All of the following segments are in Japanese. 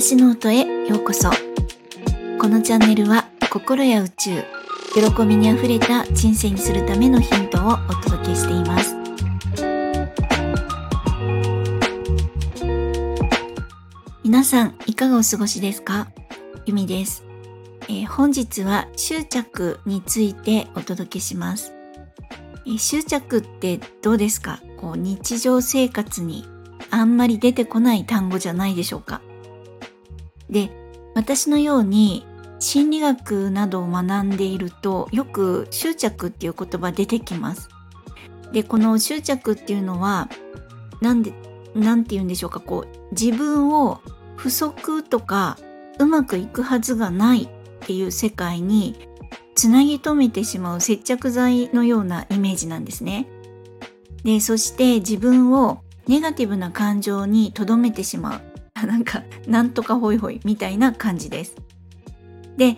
私の音へようこそ。このチャンネルは心や宇宙喜びにあふれた人生にするためのヒントをお届けしています。皆さんいかがお過ごしですか？ゆみです、えー、本日は執着についてお届けします、えー、執着ってどうですか？こう日常生活にあんまり出てこない単語じゃないでしょうか？で私のように心理学などを学んでいるとよく執着っていう言葉出てきます。でこの執着っていうのは何で何て言うんでしょうかこう自分を不足とかうまくいくはずがないっていう世界につなぎ止めてしまう接着剤のようなイメージなんですね。でそして自分をネガティブな感情に留めてしまうなんか、なんとかホイホイみたいな感じです。で、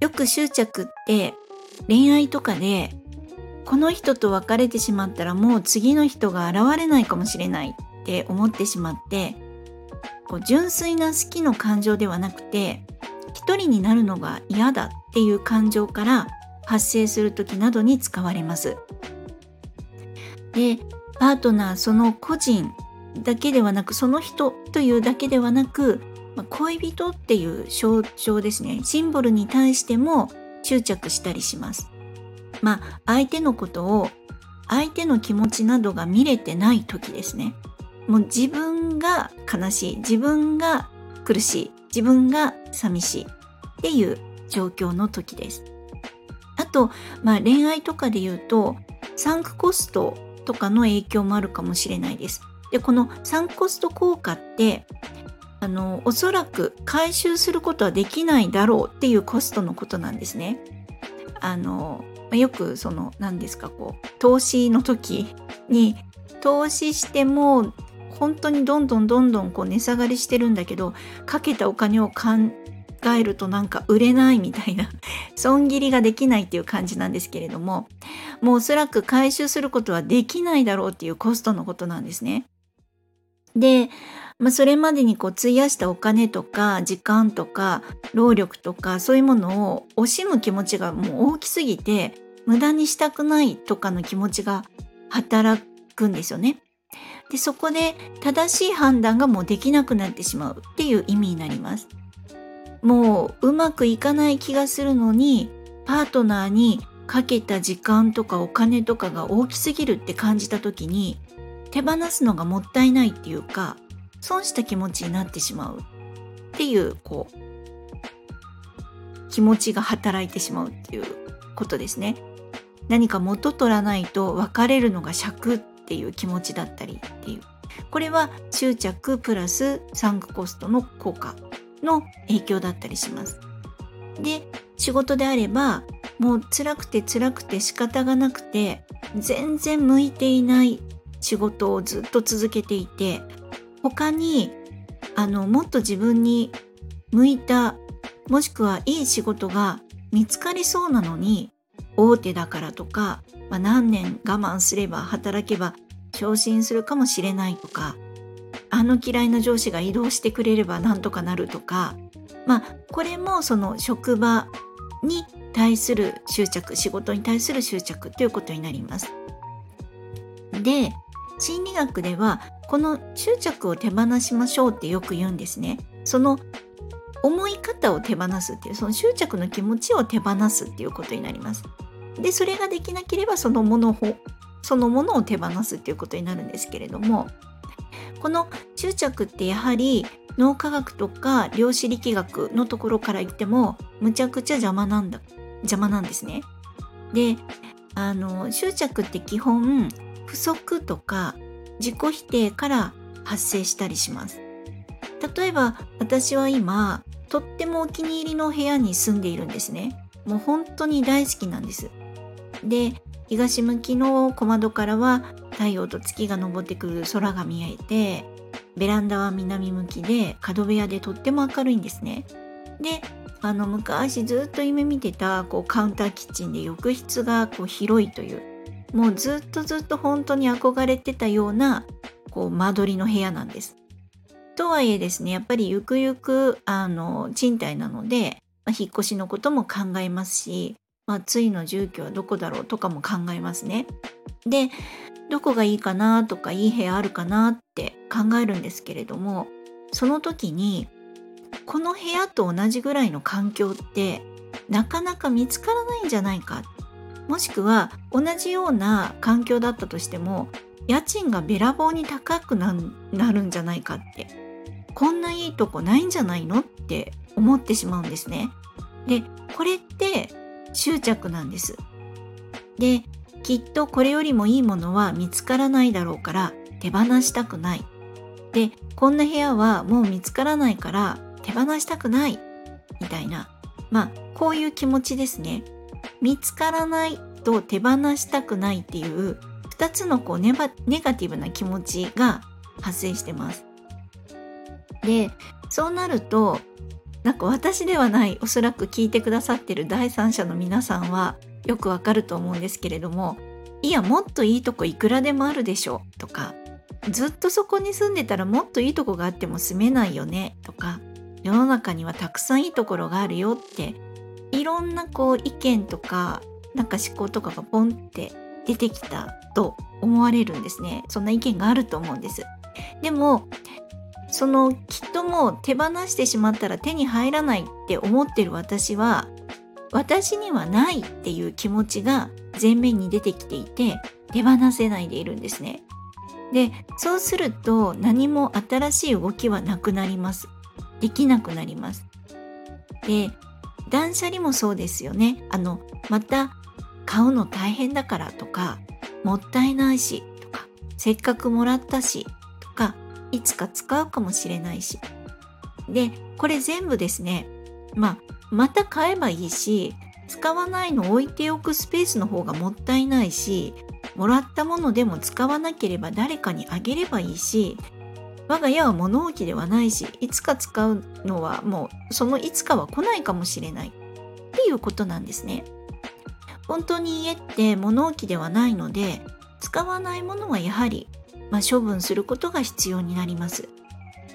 よく執着って恋愛とかで、この人と別れてしまったらもう次の人が現れないかもしれないって思ってしまって、こう純粋な好きの感情ではなくて、一人になるのが嫌だっていう感情から発生する時などに使われます。で、パートナーその個人だけではなくその人というだけではなく、恋人っていう象徴ですね。シンボルに対しても執着したりします。まあ相手のことを相手の気持ちなどが見れてない時ですね。もう自分が悲しい自分が苦しい自分が寂しいっていう状況の時です。あと、まあ、恋愛とかで言うとサンクコストとかの影響もあるかもしれないです。でこのサンコスト効果ってあのおそらく回収することはできないだろうっていうコストのことなんですね。あのよくその何ですかこう投資の時に投資しても本当にどんどんどんどんこう値下がりしてるんだけどかけたお金を考えるとなんか売れないみたいな 損切りができないっていう感じなんですけれどももうおそらく回収することはできないだろうっていうコストのことなんですね。で、まあ、それまでにこう費やしたお金とか時間とか労力とかそういうものを惜しむ気持ちがもう大きすぎて無駄にしたくないとかの気持ちが働くんですよね。でそこで正しい判断がもうできなくなってしまうっていう意味になります。もううまくいかない気がするのにパートナーにかけた時間とかお金とかが大きすぎるって感じた時に手放すのがもったいないっていうか損した気持ちになってしまうっていうこう気持ちが働いてしまうっていうことですね。何か元取らないと別れるのが尺っていう気持ちだったりっていうこれは執着プラスサンクコストの効果の影響だったりします。で仕事であればもう辛くて辛くて仕方がなくて全然向いていない仕事をずっと続けていて他にあのもっと自分に向いたもしくはいい仕事が見つかりそうなのに大手だからとか、まあ、何年我慢すれば働けば昇進するかもしれないとかあの嫌いな上司が移動してくれればなんとかなるとかまあこれもその職場に対する執着仕事に対する執着ということになります。で心理学ではこの執着を手放しましょうってよく言うんですね。その思い方を手放すっていうその執着の気持ちを手放すっていうことになります。でそれができなければそのものをそのものを手放すっていうことになるんですけれどもこの執着ってやはり脳科学とか量子力学のところから言ってもむちゃくちゃ邪魔なんだ邪魔なんですね。であの執着って基本不足とか自己否定から発生したりします。例えば私は今とってもお気に入りの部屋に住んでいるんですね。もう本当に大好きなんです。で東向きの小窓からは太陽と月が昇ってくる空が見えてベランダは南向きで角部屋でとっても明るいんですね。であの昔ずっと夢見てたこうカウンターキッチンで浴室がこう広いというもうずっとずっと本当に憧れてたようなこう間取りの部屋なんです。とはいえですねやっぱりゆくゆくあの賃貸なので、まあ、引っ越しのことも考えますし、まあ、ついの住居はどこだろうとかも考えますね。でどこがいいかなとかいい部屋あるかなって考えるんですけれどもその時にこの部屋と同じぐらいの環境ってなかなか見つからないんじゃないかもしくは同じような環境だったとしても家賃がべらぼうに高くなるんじゃないかってこんないいとこないんじゃないのって思ってしまうんですね。でこれって執着なんです。できっとこれよりもいいものは見つからないだろうから手放したくない。でこんな部屋はもう見つからないから手放したくないみたいなまあこういう気持ちですね。見つからないと手放したくないっていう2つのこうネガティブな気持ちが発生してます。でそうなるとなんか私ではないおそらく聞いてくださってる第三者の皆さんはよくわかると思うんですけれどもいやもっといいとこいくらでもあるでしょとかずっとそこに住んでたらもっといいとこがあっても住めないよねとか世の中にはたくさんいいところがあるよっていろんなこう意見とかなんか思考とかがポンって出てきたと思われるんですね。そんな意見があると思うんです。でもそのきっともう手放してしまったら手に入らないって思ってる私は私にはないっていう気持ちが前面に出てきていて手放せないでいるんですね。でそうすると何も新しい動きはなくなります。できなくなります。で断捨離もそうですよね。あのまた買うの大変だからとかもったいないしとかせっかくもらったしとかいつか使うかもしれないし。でこれ全部ですねまあまた買えばいいし使わないの置いておくスペースの方がもったいないしもらったものでも使わなければ誰かにあげればいいし我が家は物置ではないしいつか使うのはもうそのいつかは来ないかもしれないっていうことなんですね。本当に家って物置ではないので使わないものはやはり、まあ、処分することが必要になります。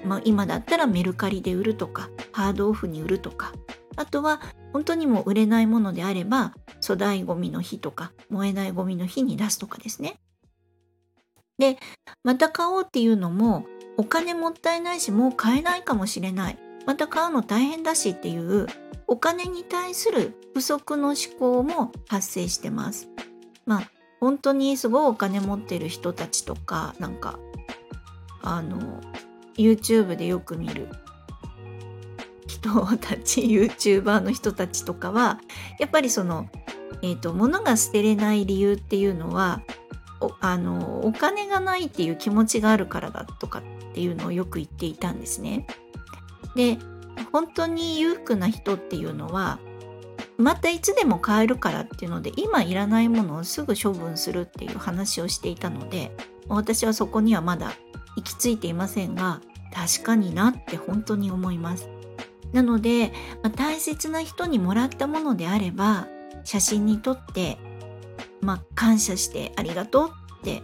まあ、今だったらメルカリで売るとかハードオフに売るとかあとは本当にも売れないものであれば粗大ごみの日とか燃えないごみの日に出すとかですね。でまた買おうっていうのもお金もったいないしもう買えないかもしれないまた買うの大変だしっていうお金に対する不足の思考も発生してます。まあ本当にすごいお金持ってる人たちとかなんかあの YouTube でよく見る人たち YouTuber の人たちとかはやっぱりその、えーと、物が捨てれない理由っていうのはあのお金がないっていう気持ちがあるからだとかっていうのをよく言っていたんですね。で本当に裕福な人っていうのはまたいつでも買えるからっていうので今いらないものをすぐ処分するっていう話をしていたので私はそこにはまだ行き着いていませんが確かになって本当に思いますなので、まあ、大切な人にもらったものであれば写真に撮って、まあ、感謝してありがとうって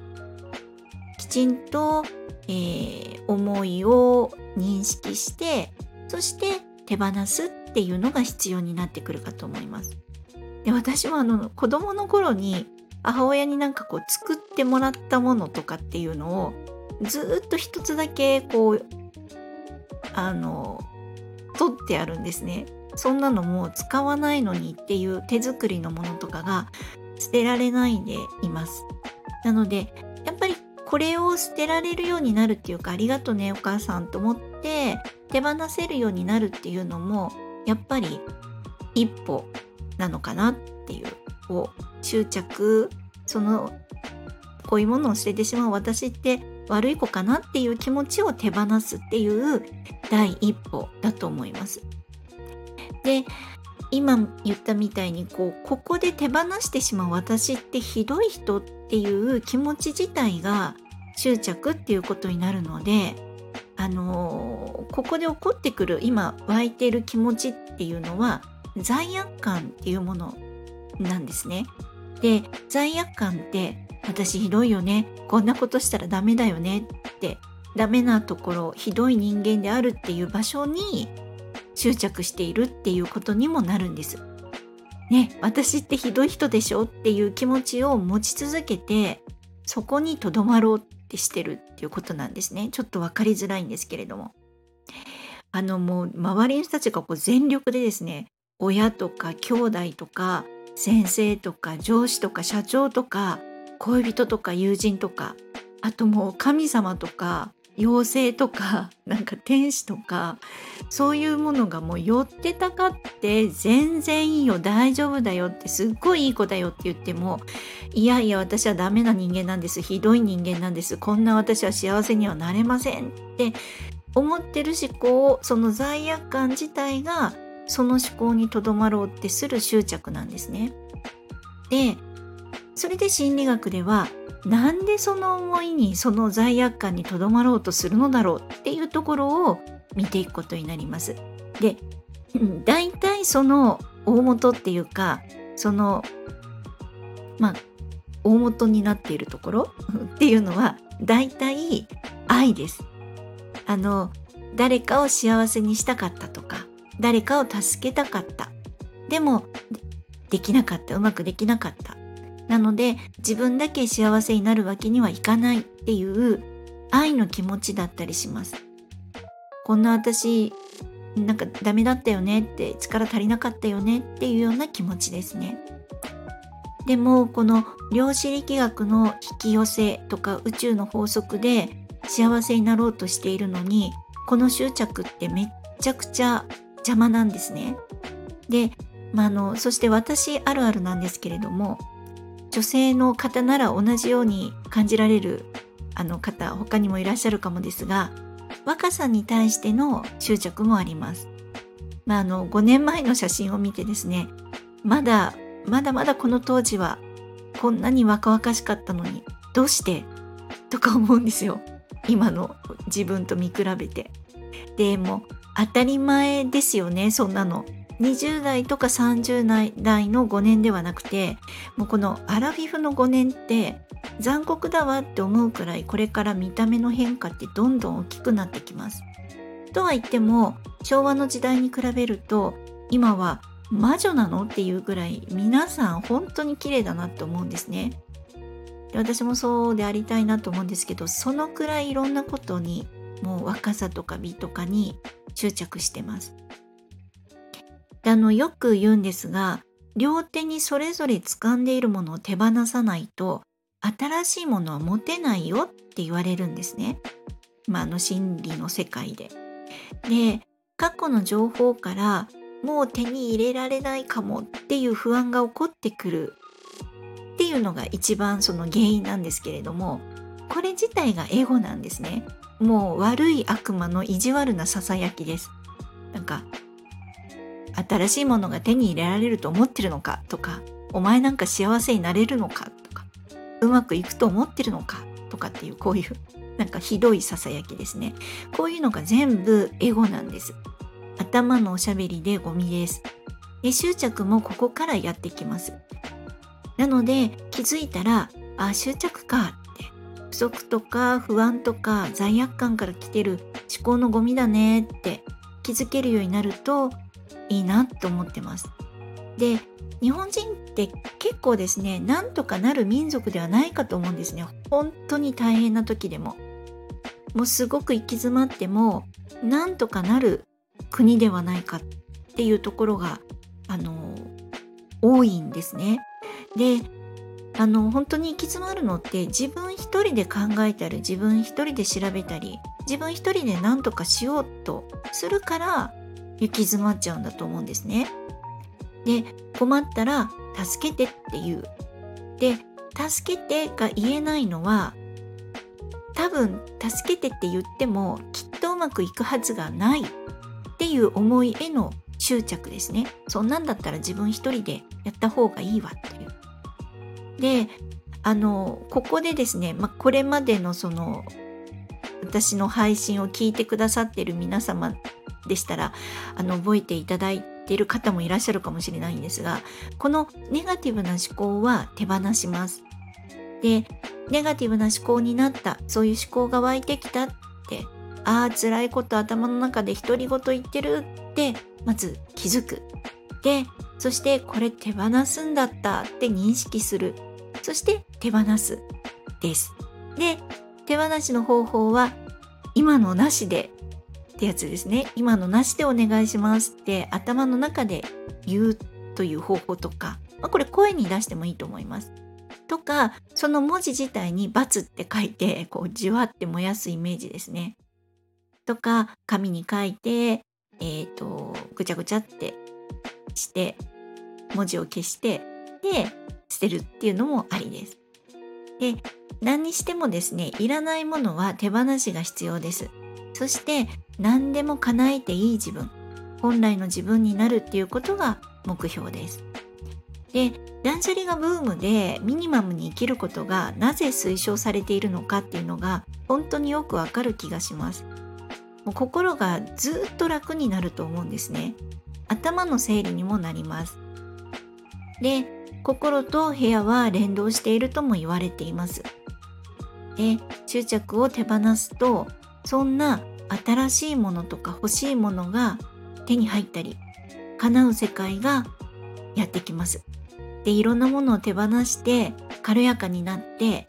きちんと、えー、思いを認識してそして手放すっていうのが必要になってくるかと思います。で私はあの子供の頃に母親になんかこう作ってもらったものとかっていうのをずっと一つだけこうあの取ってあるんですね。そんなのも使わないのにっていう手作りのものとかが捨てられないでいます。なのでやっぱりこれを捨てられるようになるっていうかありがとねお母さんと思って手放せるようになるっていうのもやっぱり一歩なのかなっていうこう執着そのこういうものを捨ててしまう私って悪い子かなっていう気持ちを手放すっていう第一歩だと思います。で今言ったみたいにこうここで手放してしまう私ってひどい人っていう気持ち自体が執着っていうことになるのであのここで起こってくる今湧いてる気持ちっていうのは罪悪感っていうものなんですね。で罪悪感って私ひどいよねこんなことしたらダメだよねってダメなところひどい人間であるっていう場所に執着しているっていうことにもなるんです。ね、私ってひどい人でしょっていう気持ちを持ち続けてそこにとどまろうってしてるっていうことなんですね。ちょっと分かりづらいんですけれども。あのもう周りの人たちがこう全力でですね親とか兄弟とか先生とか上司とか社長とか恋人とか友人とかあともう神様とか妖精とか なんか天使とかそういうものがもう寄ってたかって全然いいよ大丈夫だよってすっごいいい子だよって言ってもいやいや私はダメな人間なんですひどい人間なんですこんな私は幸せにはなれませんって思ってる思考その罪悪感自体がその思考にとどまろうってする執着なんですね。でそれで心理学ではなんでその思いにその罪悪感にとどまろうとするのだろうっていうところを見ていくことになります。で大体その大元っていうかそのまあ大元になっているところ っていうのは大体愛です。あの誰かを幸せにしたかったとか誰かを助けたかったでもできなかったうまくできなかったなので自分だけ幸せになるわけにはいかないっていう愛の気持ちだったりします。こんな私なんかダメだったよねって力足りなかったよねっていうような気持ちですね。でもこの量子力学の引き寄せとか宇宙の法則で幸せになろうとしているのにこの執着ってめっちゃくちゃ邪魔なんですね。で、まあ、のそして私あるあるなんですけれども女性の方なら同じように感じられるあの方他にもいらっしゃるかもですが若さに対しての執着もあります。まあ、あの5年前の写真を見てですねまだまだまだこの当時はこんなに若々しかったのにどうして？とか思うんですよ今の自分と見比べて。でも当たり前ですよねそんなの。20代とか30代の5年ではなくてもうこのアラフィフの5年って残酷だわって思うくらいこれから見た目の変化ってどんどん大きくなってきます。とは言っても昭和の時代に比べると今は魔女なのっていうぐらい皆さん本当に綺麗だなって思うんですね。で私もそうでありたいなと思うんですけどそのくらいいろんなことにもう若さとか美とかに執着してます。であのよく言うんですが両手にそれぞれ掴んでいるものを手放さないと新しいものは持てないよって言われるんですね。まあ、あの心理の世界で。で過去の情報からもう手に入れられないかもっていう不安が起こってくるっていうのが一番その原因なんですけれどもこれ自体がエゴなんですね。もう悪い悪魔の意地悪なささやきです。なんか新しいものが手に入れられると思ってるのかとかお前なんか幸せになれるのかとかうまくいくと思ってるのかとかっていうこういう なんかひどいささやきですね。こういうのが全部エゴなんです。頭のおしゃべりでゴミです。で執着もここからやってきます。なので気づいたらあ執着かって不足とか不安とか罪悪感から来てる思考のゴミだねって気づけるようになるといいなと思ってます。で日本人って結構ですねなんとかなる民族ではないかと思うんですね。本当に大変な時でも。もうすごく行き詰まってもなんとかなる国ではないかっていうところがあの多いんですね。であの本当に行き詰まるのって自分一人で考えたり自分一人で調べたり自分一人で何とかしようとするから行き詰まっちゃうんだと思うんですね。で困ったら助けてっていう。で助けてが言えないのは多分助けてって言ってもきっとうまくいくはずがないっていう思いへの執着ですね。そんなんだったら自分一人でやった方がいいわっていう。であのここでですね、まあ、これまでのその私の配信を聞いてくださってる皆様でしたらあの覚えていただいている方もいらっしゃるかもしれないんですがこのネガティブな思考は手放します。でネガティブな思考になったそういう思考が湧いてきたってああ辛いこと頭の中で独り言言ってるってまず気づく。でそしてこれ手放すんだったって認識する。そして手放すです。で手放しの方法は今のなしでってやつですね今のなしでお願いしますって頭の中で言うという方法とか、まあ、これ声に出してもいいと思いますとかその文字自体に「×」って書いてこうじわって燃やすイメージですねとか紙に書いてえっ、ー、とぐちゃぐちゃってして文字を消してで捨てるっていうのもありです。で何にしてもですねいらないものは手放しが必要です。そして何でも叶えていい自分本来の自分になるっていうことが目標です。で断捨離がブームでミニマムに生きることがなぜ推奨されているのかっていうのが本当によくわかる気がします。もう心がずっと楽になると思うんですね。頭の整理にもなります。で、心と部屋は連動しているとも言われています。で、執着を手放すと、そんな新しいものとか欲しいものが手に入ったり、叶う世界がやってきます。で、いろんなものを手放して軽やかになって、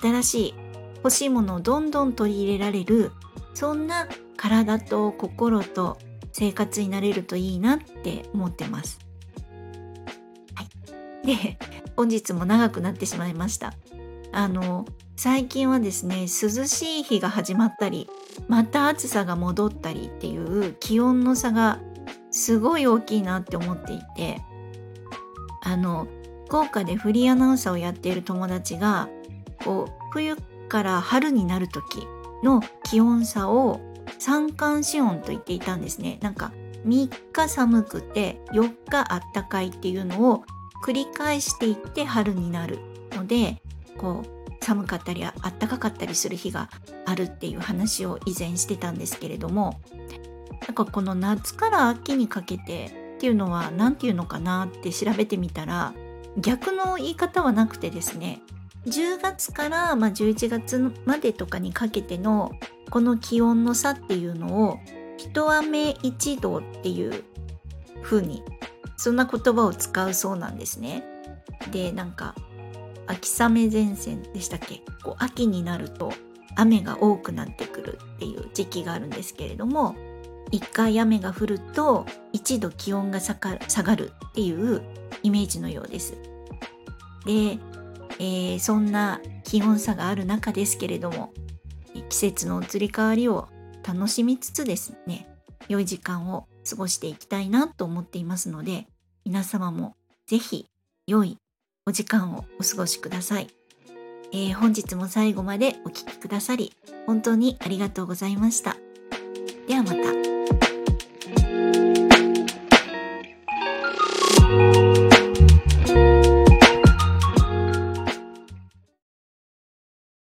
新しい欲しいものをどんどん取り入れられる、そんな体と心と生活になれるといいなって思ってます。はい、で本日も長くなってしまいました。あの最近はですね涼しい日が始まったりまた暑さが戻ったりっていう気温の差がすごい大きいなって思っていてあの福岡でフリーアナウンサーをやっている友達がこう冬から春になる時の気温差を三寒四温と言っていたんですね。なんか3日寒くて4日あったかいっていうのを繰り返していって春になるのでこう寒かったりあったかかったりする日があるっていう話を以前してたんですけれどもなんかこの夏から秋にかけてっていうのは何て言うのかなって調べてみたら逆の言い方はなくてですね10月からま11月までとかにかけてのこの気温の差っていうのを一雨一度っていう風にそんな言葉を使うそうなんですね。でなんか秋雨前線でしたっけ？こう秋になると雨が多くなってくるっていう時期があるんですけれども一回雨が降ると一度気温が下がるっていうイメージのようです。で、えー、そんな気温差がある中ですけれども季節の移り変わりを楽しみつつですね良い時間を過ごしていきたいなと思っていますので皆様も是非良いお時間をお過ごしください、えー、本日も最後までお聴きくださり本当にありがとうございましたではまた。